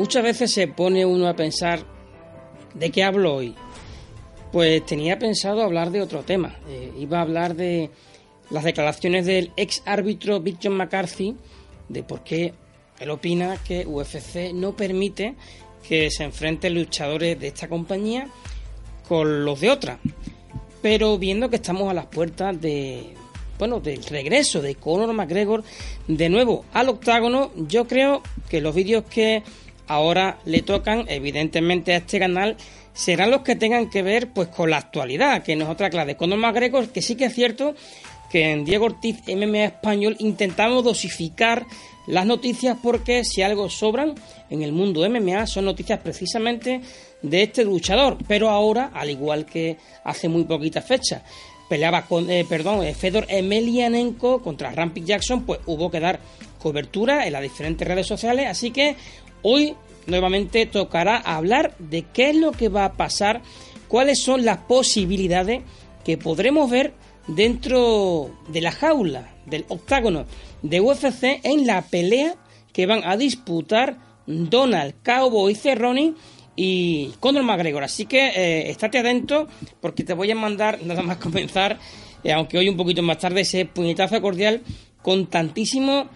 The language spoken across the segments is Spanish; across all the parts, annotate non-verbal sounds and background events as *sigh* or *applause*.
Muchas veces se pone uno a pensar de qué hablo hoy. Pues tenía pensado hablar de otro tema. Eh, iba a hablar de las declaraciones del ex árbitro John McCarthy de por qué él opina que UFC no permite que se enfrenten luchadores de esta compañía con los de otra. Pero viendo que estamos a las puertas de bueno, del regreso de Conor McGregor de nuevo al octágono, yo creo que los vídeos que ahora le tocan, evidentemente, a este canal, serán los que tengan que ver pues con la actualidad, que no es otra clave. Conor McGregor, que sí que es cierto que en Diego Ortiz MMA Español intentamos dosificar las noticias porque si algo sobran en el mundo MMA son noticias precisamente de este luchador, pero ahora, al igual que hace muy poquita fecha, peleaba con, eh, perdón, eh, Fedor Emelianenko contra Rampage Jackson, pues hubo que dar cobertura en las diferentes redes sociales, así que Hoy nuevamente tocará hablar de qué es lo que va a pasar, cuáles son las posibilidades que podremos ver dentro de la jaula del octágono de UFC en la pelea que van a disputar Donald Cowboy Cerrone y Conor McGregor. Así que eh, estate atento porque te voy a mandar nada más *laughs* comenzar, eh, aunque hoy un poquito más tarde, ese puñetazo cordial con tantísimo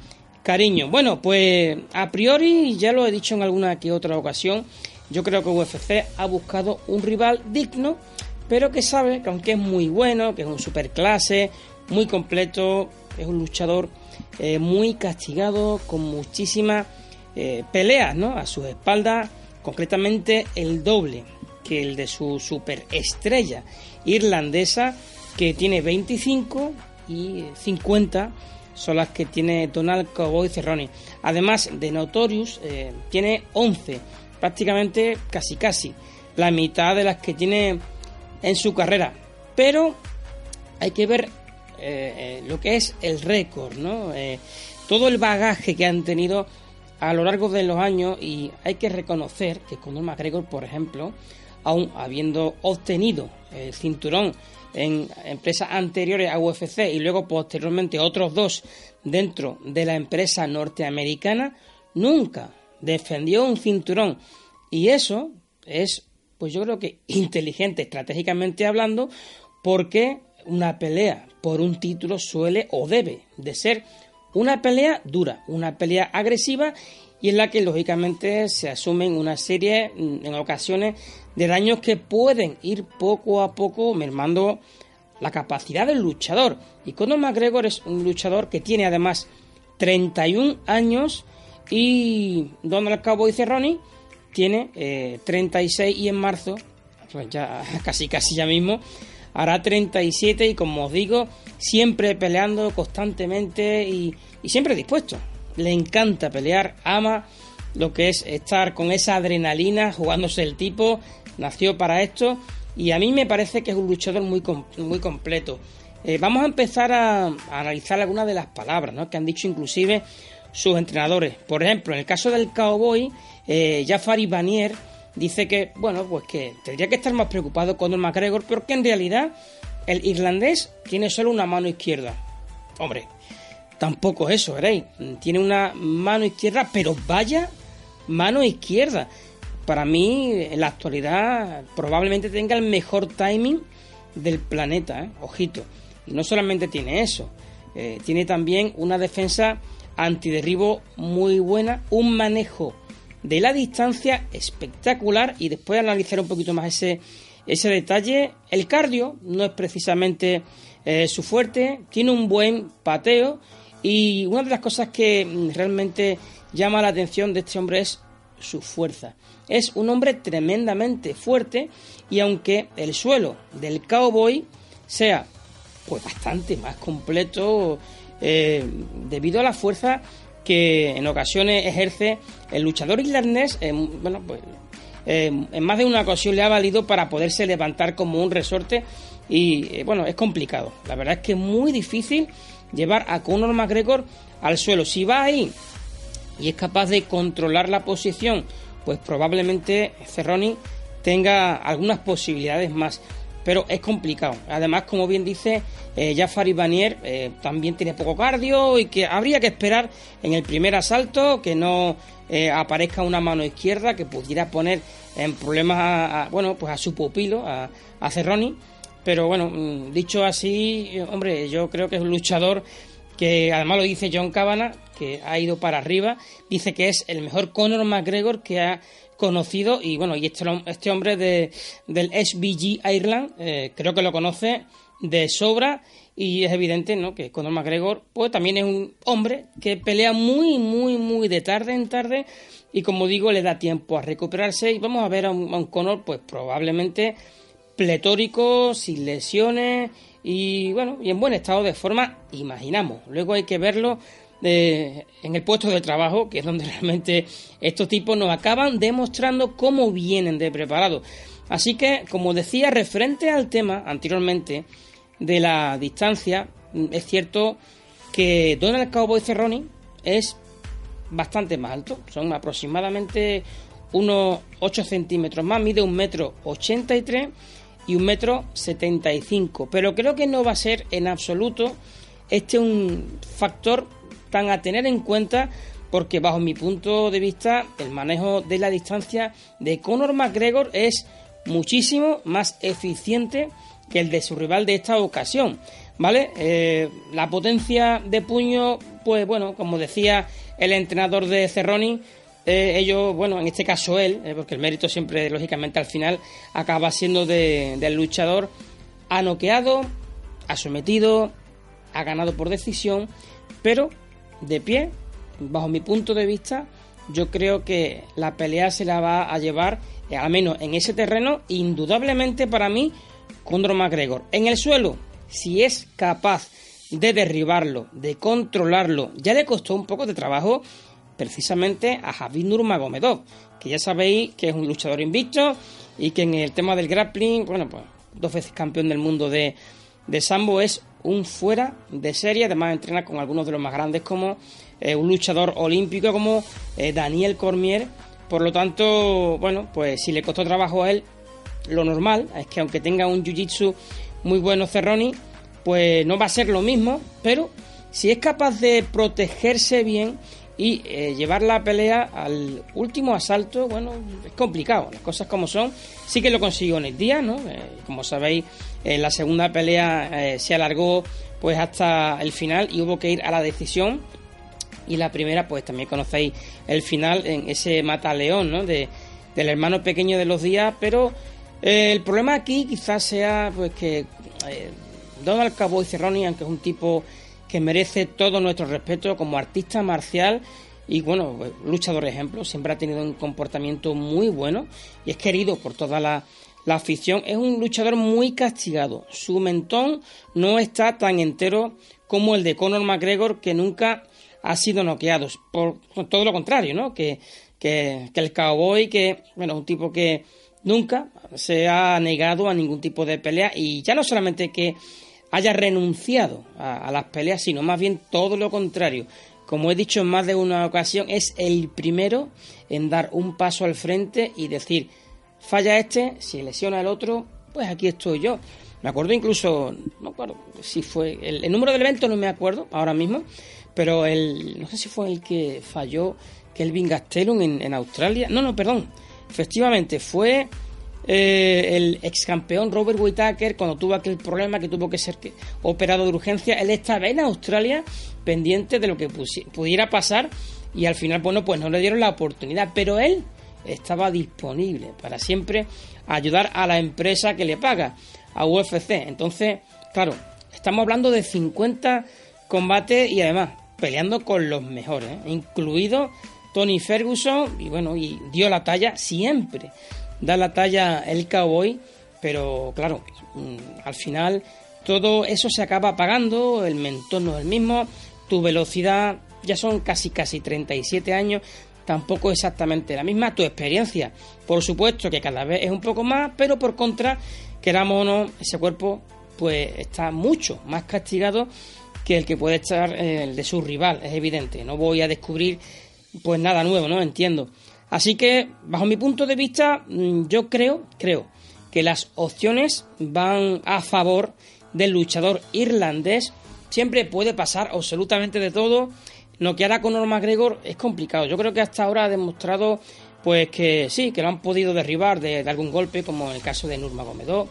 cariño. Bueno, pues a priori, ya lo he dicho en alguna que otra ocasión, yo creo que UFC ha buscado un rival digno, pero que sabe que aunque es muy bueno, que es un superclase, muy completo, es un luchador eh, muy castigado, con muchísimas eh, peleas ¿no? a sus espaldas, concretamente el doble que el de su superestrella irlandesa, que tiene 25 y 50 son las que tiene Donald Cowboy Cerrone. Además de Notorious, eh, tiene 11, prácticamente casi casi, la mitad de las que tiene en su carrera. Pero hay que ver eh, eh, lo que es el récord, ¿no? todo el bagaje que han tenido a lo largo de los años y hay que reconocer que Conor McGregor, por ejemplo, aún habiendo obtenido el cinturón en empresas anteriores a UFC y luego posteriormente otros dos dentro de la empresa norteamericana, nunca defendió un cinturón. Y eso es, pues yo creo que inteligente estratégicamente hablando, porque una pelea por un título suele o debe de ser una pelea dura, una pelea agresiva y en la que lógicamente se asumen una serie mm, en ocasiones de daños que pueden ir poco a poco mermando la capacidad del luchador. Y Conor McGregor es un luchador que tiene además 31 años y Donald Cowboy Cerrone tiene 36 eh, y en marzo, pues ya *laughs* casi casi ya mismo, hará 37 y como os digo, siempre peleando constantemente y, y siempre dispuesto. Le encanta pelear, ama lo que es estar con esa adrenalina jugándose el tipo, nació para esto y a mí me parece que es un luchador muy, muy completo. Eh, vamos a empezar a, analizar algunas de las palabras ¿no? que han dicho inclusive sus entrenadores. Por ejemplo, en el caso del cowboy, eh, Jafari Banier dice que, bueno, pues que tendría que estar más preocupado con el McGregor, porque en realidad el irlandés tiene solo una mano izquierda. Hombre, tampoco es eso, veréis. Tiene una mano izquierda, pero vaya mano izquierda para mí en la actualidad probablemente tenga el mejor timing del planeta, ¿eh? ojito. Y no solamente tiene eso, eh, tiene también una defensa antiderribo muy buena, un manejo de la distancia espectacular y después analizar un poquito más ese, ese detalle. El cardio no es precisamente eh, su fuerte, tiene un buen pateo y una de las cosas que realmente llama la atención de este hombre es su fuerza. Es un hombre tremendamente fuerte y aunque el suelo del cowboy sea pues bastante más completo eh, debido a la fuerza que en ocasiones ejerce el luchador irlandés, eh, bueno, pues eh, en más de una ocasión le ha valido para poderse levantar como un resorte y bueno, es complicado. La verdad es que es muy difícil llevar a Conor McGregor al suelo. Si va ahí y es capaz de controlar la posición, pues probablemente Cerroni tenga algunas posibilidades más. pero es complicado. Además, como bien dice eh, Jafar Ibanier, eh, también tiene poco cardio y que habría que esperar en el primer asalto que no eh, aparezca una mano izquierda que pudiera poner en problemas a, bueno, pues a su pupilo, a, a Cerroni. Pero bueno, mm, dicho así, hombre, yo creo que es un luchador que además lo dice John Cabana, que ha ido para arriba, dice que es el mejor Conor McGregor que ha conocido y bueno, y este, este hombre de, del SBG Ireland eh, creo que lo conoce de sobra y es evidente ¿no? que Conor McGregor pues también es un hombre que pelea muy muy muy de tarde en tarde y como digo le da tiempo a recuperarse y vamos a ver a un, a un Conor pues probablemente pletórico, sin lesiones y bueno, y en buen estado de forma, imaginamos. Luego hay que verlo eh, en el puesto de trabajo, que es donde *laughs* realmente estos tipos nos acaban demostrando cómo vienen de preparados. Así que, como decía, referente al tema anteriormente de la distancia, es cierto que Donald Cowboy Cerrone es bastante más alto, son aproximadamente unos 8 centímetros más, mide un metro 83 y un metro 75. Pero creo que no va a ser en absoluto este un factor tan a tener en cuenta porque bajo mi punto de vista el manejo de la distancia de Conor McGregor es muchísimo más eficiente que el de su rival de esta ocasión. ¿Vale? Eh, la potencia de puño, pues bueno, como decía el entrenador de Cerroni, eh, ellos, bueno, en este caso él, eh, porque el mérito siempre, lógicamente, al final acaba siendo del luchador, ha noqueado, ha sometido, ha ganado por decisión, pero de pie, bajo mi punto de vista, yo creo que la pelea se la va a llevar, eh, al menos en ese terreno, indudablemente para mí, Condor McGregor. En el suelo, si es capaz de derribarlo, de controlarlo, ya le costó un poco de trabajo precisamente a Javid Nurmagomedov, que ya sabéis que es un luchador invicto y que en el tema del grappling, bueno, pues dos veces campeón del mundo de, de sambo es un fuera de serie, además entrena con algunos de los más grandes como eh, un luchador olímpico como eh, Daniel Cormier, por lo tanto, bueno, pues si le costó trabajo a él, lo normal es que aunque tenga un jiu-jitsu muy bueno Cerroni, pues no va a ser lo mismo, pero si es capaz de protegerse bien y eh, llevar la pelea al último asalto, bueno, es complicado, las cosas como son. Sí que lo consiguió en el día, ¿no? Eh, como sabéis, en la segunda pelea eh, se alargó pues hasta el final y hubo que ir a la decisión. Y la primera, pues también conocéis el final en ese mataleón, ¿no? De, del hermano pequeño de los días, pero el problema aquí quizás sea pues que Donald Cowboy Cerrone, aunque es un tipo que merece todo nuestro respeto como artista marcial y bueno, luchador ejemplo, siempre ha tenido un comportamiento muy bueno y es querido por toda la, afición. Es un luchador muy castigado. Su mentón no está tan entero como el de Conor McGregor, que nunca ha sido noqueado. Por, todo lo contrario, ¿no? Que, que, que el cowboy, que, bueno, un tipo que nunca se ha negado a ningún tipo de pelea y ya no solamente que haya renunciado a, las peleas, sino más bien todo lo contrario. Como he dicho en más de una ocasión, es el primero en dar un paso al frente y decir, falla este, si lesiona el otro, pues aquí estoy yo. Me acuerdo incluso, no acuerdo si fue, el, número del evento no me acuerdo ahora mismo, pero el, no sé si fue el que falló Kelvin Gastelum en, en Australia. No, no, perdón. Efectivamente, fue eh, el ex campeón Robert Whittaker, cuando tuvo aquel problema que tuvo que ser operado de urgencia, él estaba en Australia pendiente de lo que pudiera pasar y al final, bueno, pues no le dieron la oportunidad, pero él estaba disponible para siempre ayudar a la empresa que le paga, a UFC. Entonces, claro, estamos hablando de 50 combates y además peleando con los mejores, ¿eh? incluido Tony Ferguson, y bueno, y dio la talla siempre da la talla el cowboy, pero claro, mm, al final todo eso se acaba apagando, el mentón no es el mismo, tu velocidad ya son casi casi 37 años, tampoco exactamente la misma, tu experiencia, por supuesto que cada vez es un poco más, pero por contra, queramos o no, ese cuerpo pues está mucho más castigado que el que puede estar eh, el de su rival, es evidente, no voy a descubrir pues nada nuevo, ¿no? Entiendo. Así que, bajo mi punto de vista, mm, yo creo, creo que las opciones van a favor del luchador irlandés. Siempre puede pasar absolutamente de todo. Noquear a Conor McGregor es complicado. Yo creo que hasta ahora ha demostrado pues que sí, que lo han podido derribar de, algún golpe, como en el caso de Nurmagomedov.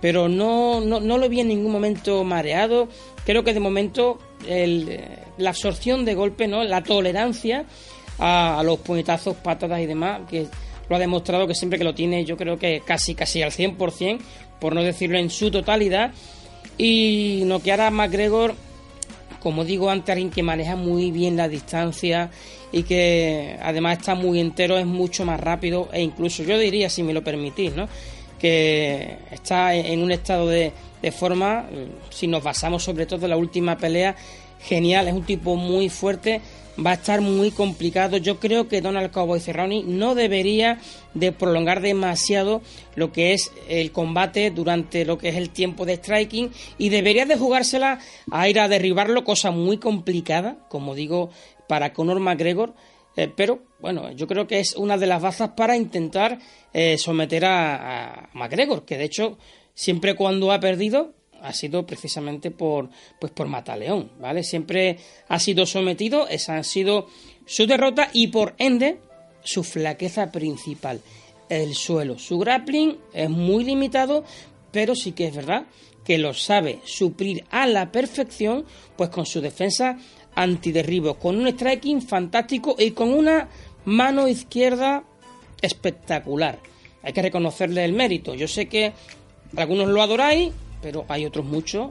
Pero no, no, no, lo vi en ningún momento mareado. Creo que de momento la absorción de golpe, ¿no? la tolerancia a, los puñetazos, patadas y demás, que lo ha demostrado que siempre que lo tiene, yo creo que casi, casi al 100%, por no decirlo en su totalidad. Y noquear a McGregor, como digo antes, alguien que maneja muy bien la distancia y que además está muy entero, es mucho más rápido e incluso yo diría, si me lo permitís, ¿no? que está en un estado de, de forma, si nos basamos sobre todo en la última pelea, genial, es un tipo muy fuerte va a estar muy complicado. Yo creo que Donald Cowboy Cerrone no debería de prolongar demasiado lo que es el combate durante lo que es el tiempo de striking y debería de jugársela a ir a derribarlo, cosa muy complicada, como digo, para Conor McGregor. Eh, pero bueno, yo creo que es una de las bazas para intentar eh, someter a, a McGregor, que de hecho siempre cuando ha perdido ha sido precisamente por pues por Mataleón, ¿vale? Siempre ha sido sometido, esa ha sido su derrota y por ende su flaqueza principal, el suelo. Su grappling es muy limitado, pero sí que es verdad que lo sabe suplir a la perfección, pues con su defensa antiderribo, con un striking fantástico y con una mano izquierda espectacular. Hay que reconocerle el mérito. Yo sé que algunos lo adoráis, pero hay otros muchos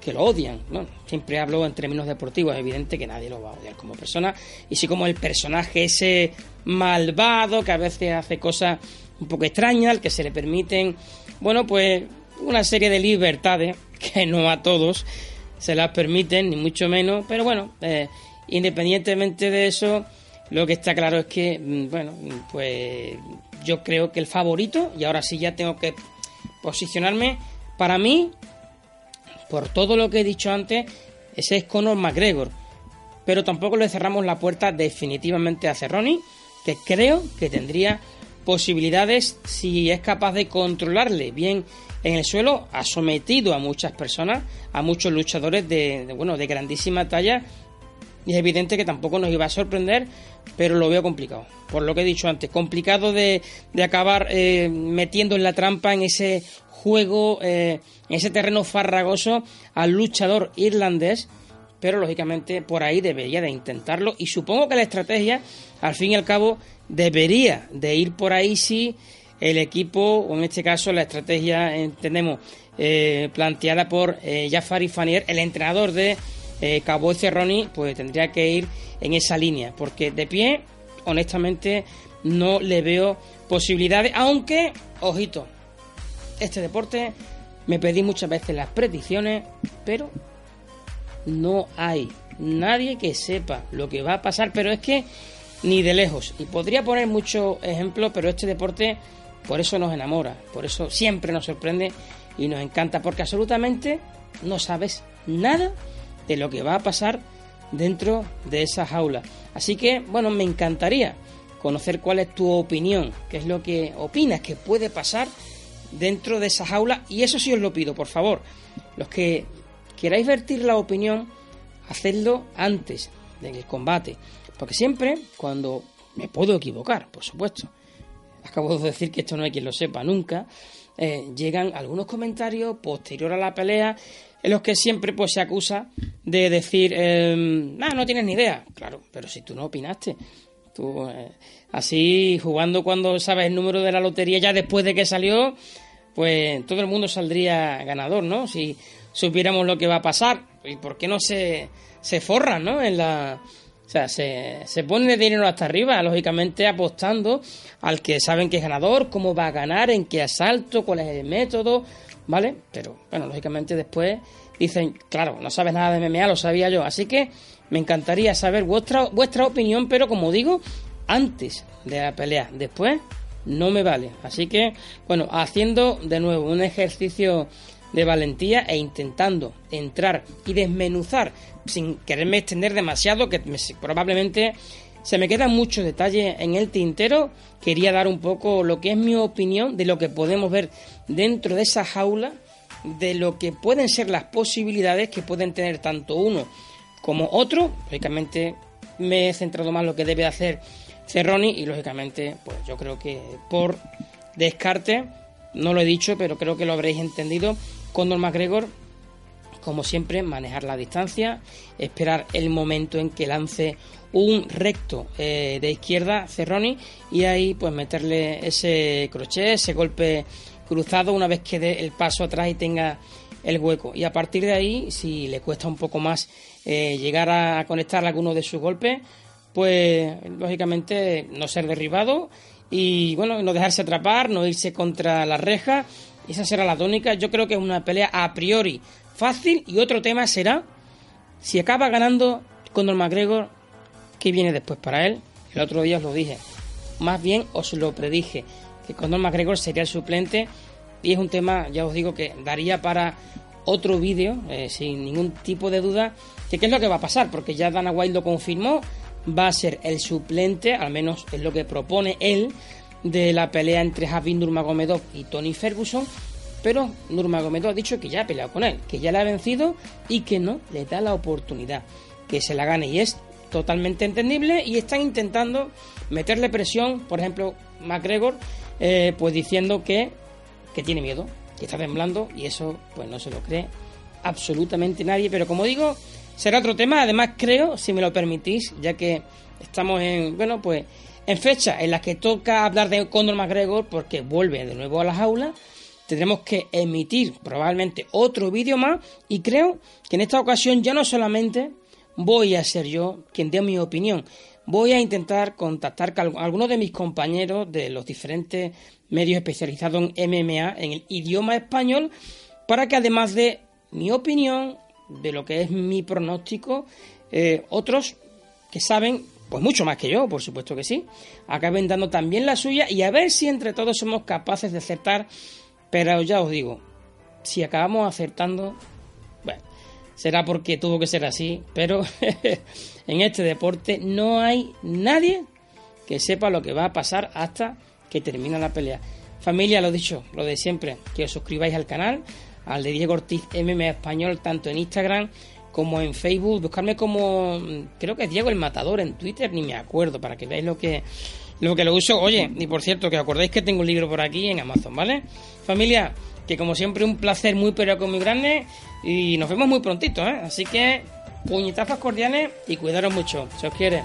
que lo odian. ¿no? Siempre hablo en términos deportivos, es evidente que nadie lo va a odiar como persona. Y sí como el personaje ese malvado que a veces hace cosas un poco extrañas, al que se le permiten, bueno, pues una serie de libertades *laughs* que no a todos se las permiten, ni mucho menos. Pero bueno, eh, independientemente de eso, lo que está claro es que, mm, bueno, pues yo creo que el favorito, y ahora sí ya tengo que posicionarme, para mí, por todo lo que he dicho antes, ese es Conor McGregor. Pero tampoco le cerramos la puerta definitivamente a Cerroni, que creo que tendría posibilidades si es capaz de controlarle bien en el suelo. Ha sometido a muchas personas, a muchos luchadores de, bueno, de grandísima talla. Y es evidente que tampoco nos iba a sorprender, pero lo veo complicado. Por lo que he dicho antes, complicado de, acabar eh, metiendo en la trampa en ese juego eh, ese terreno farragoso al luchador irlandés, pero lógicamente por ahí debería de intentarlo y supongo que la estrategia, al fin y al cabo, debería de ir por ahí si el equipo, o en este caso la estrategia, entendemos, eh, planteada por eh, Jafari Fanier, el entrenador de eh, Cabo Cerroni, pues tendría que ir en esa línea, porque de pie, honestamente, no le veo posibilidades, aunque, ojito, este deporte me pedí muchas veces las predicciones, pero no hay nadie que sepa lo que va a pasar, pero es que ni de lejos. Y podría poner muchos ejemplos, pero este deporte por eso nos enamora, por eso siempre nos sorprende y nos encanta, porque absolutamente no sabes nada de lo que va a pasar dentro de esa jaula. Así que, bueno, me encantaría conocer cuál es tu opinión, qué es lo que opinas que puede pasar dentro de esa jaula y eso sí os lo pido, por favor. Los que queráis vertir la opinión, hacedlo antes del combate. Porque siempre, cuando me puedo equivocar, por supuesto, acabo de decir que esto no hay quien lo sepa nunca, eh, llegan algunos comentarios posterior a la pelea en los que siempre pues se acusa de decir, eh, no tienes ni idea. Claro, pero si tú no opinaste, eh, Así, jugando cuando sabes el número de la lotería ya después de que salió, pues todo el mundo saldría ganador, ¿no? Si supiéramos lo que va a pasar. ¿Y por qué no se, se forran, ¿no? En la... O sea, se, se pone dinero hasta arriba, lógicamente apostando al que saben que es ganador, cómo va a ganar, en qué asalto, cuál es el método, ¿vale? Pero, bueno, lógicamente después dicen, claro, no sabes nada de MMA, lo sabía yo. Así que me encantaría saber vuestra, vuestra opinión, pero como digo, antes de la pelea. Después no me vale. Así que, bueno, haciendo de nuevo un ejercicio de valentía e intentando entrar y desmenuzar sin quererme extender demasiado, que probablemente Se me quedan muchos detalles en el tintero. Quería dar un poco lo que es mi opinión de lo que podemos ver dentro de esa jaula, de lo que pueden ser las posibilidades que pueden tener tanto uno como otro. Lógicamente me he centrado más en lo que debe hacer Cerroni y lógicamente pues yo creo que por descarte, no lo he dicho, pero creo que lo habréis entendido, Conor McGregor como siempre, manejar la distancia, esperar el momento en que lance un recto eh, de izquierda Cerroni y ahí pues meterle ese crochet, ese golpe cruzado una vez que dé el paso atrás y tenga el hueco. Y a partir de ahí, si le cuesta un poco más eh, llegar a conectar alguno de sus golpes, pues lógicamente no ser derribado y bueno, no dejarse atrapar, no irse contra la reja. Esa será la tónica. Yo creo que es una pelea a priori fácil y otro tema será si acaba ganando Conor McGregor, ¿qué viene después para él? El otro día os lo dije. Más bien os lo predije, que Conor McGregor sería el suplente. Y es un tema, ya os digo, que daría para otro vídeo, eh, sin ningún tipo de duda, de qué es lo que va a pasar, porque ya Dana White lo confirmó, va a ser el suplente, al menos es lo que propone él, de la pelea entre Javid Nurmagomedov y Tony Ferguson, pero Nurmagomedov ha dicho que ya ha peleado con él, que ya le ha vencido y que no le da la oportunidad, que se la gane. Y es totalmente entendible y están intentando meterle presión, por ejemplo, McGregor, eh, pues diciendo que, que tiene miedo, que está temblando y eso pues no se lo cree absolutamente nadie, pero como digo, será otro tema, además creo, si me lo permitís, ya que estamos en, bueno, pues en fecha en las que toca hablar de Conor McGregor porque vuelve de nuevo a las aulas tendremos que emitir probablemente otro vídeo más. Y creo que en esta ocasión ya no solamente voy a ser yo quien dé mi opinión, voy a intentar contactar con algunos de mis compañeros de los diferentes medios especializados en MMA en el idioma español para que además de mi opinión, de lo que es mi pronóstico, eh, otros que saben pues mucho más que yo, por supuesto que sí, acaben dando también la suya y a ver si entre todos somos capaces de acertar. Pero ya os digo, si acabamos acertando, será porque tuvo que ser así, pero *laughs* en este deporte no hay nadie que sepa lo que va a pasar hasta que termine la pelea. Familia, lo dicho, lo de siempre, que os suscribáis al canal, al de Diego Ortiz MM Español, tanto en Instagram como en Facebook. Buscarme como, creo que es Diego el Matador en Twitter, ni me acuerdo, para que veáis lo que lo que lo uso. Oye, y por cierto, que acordáis que tengo un libro por aquí en Amazon, ¿vale? Familia, que como siempre un placer muy pero con muy grande y nos vemos muy prontito, ¿eh? Así que puñetazos cordiales y cuidaros mucho, si os quiere.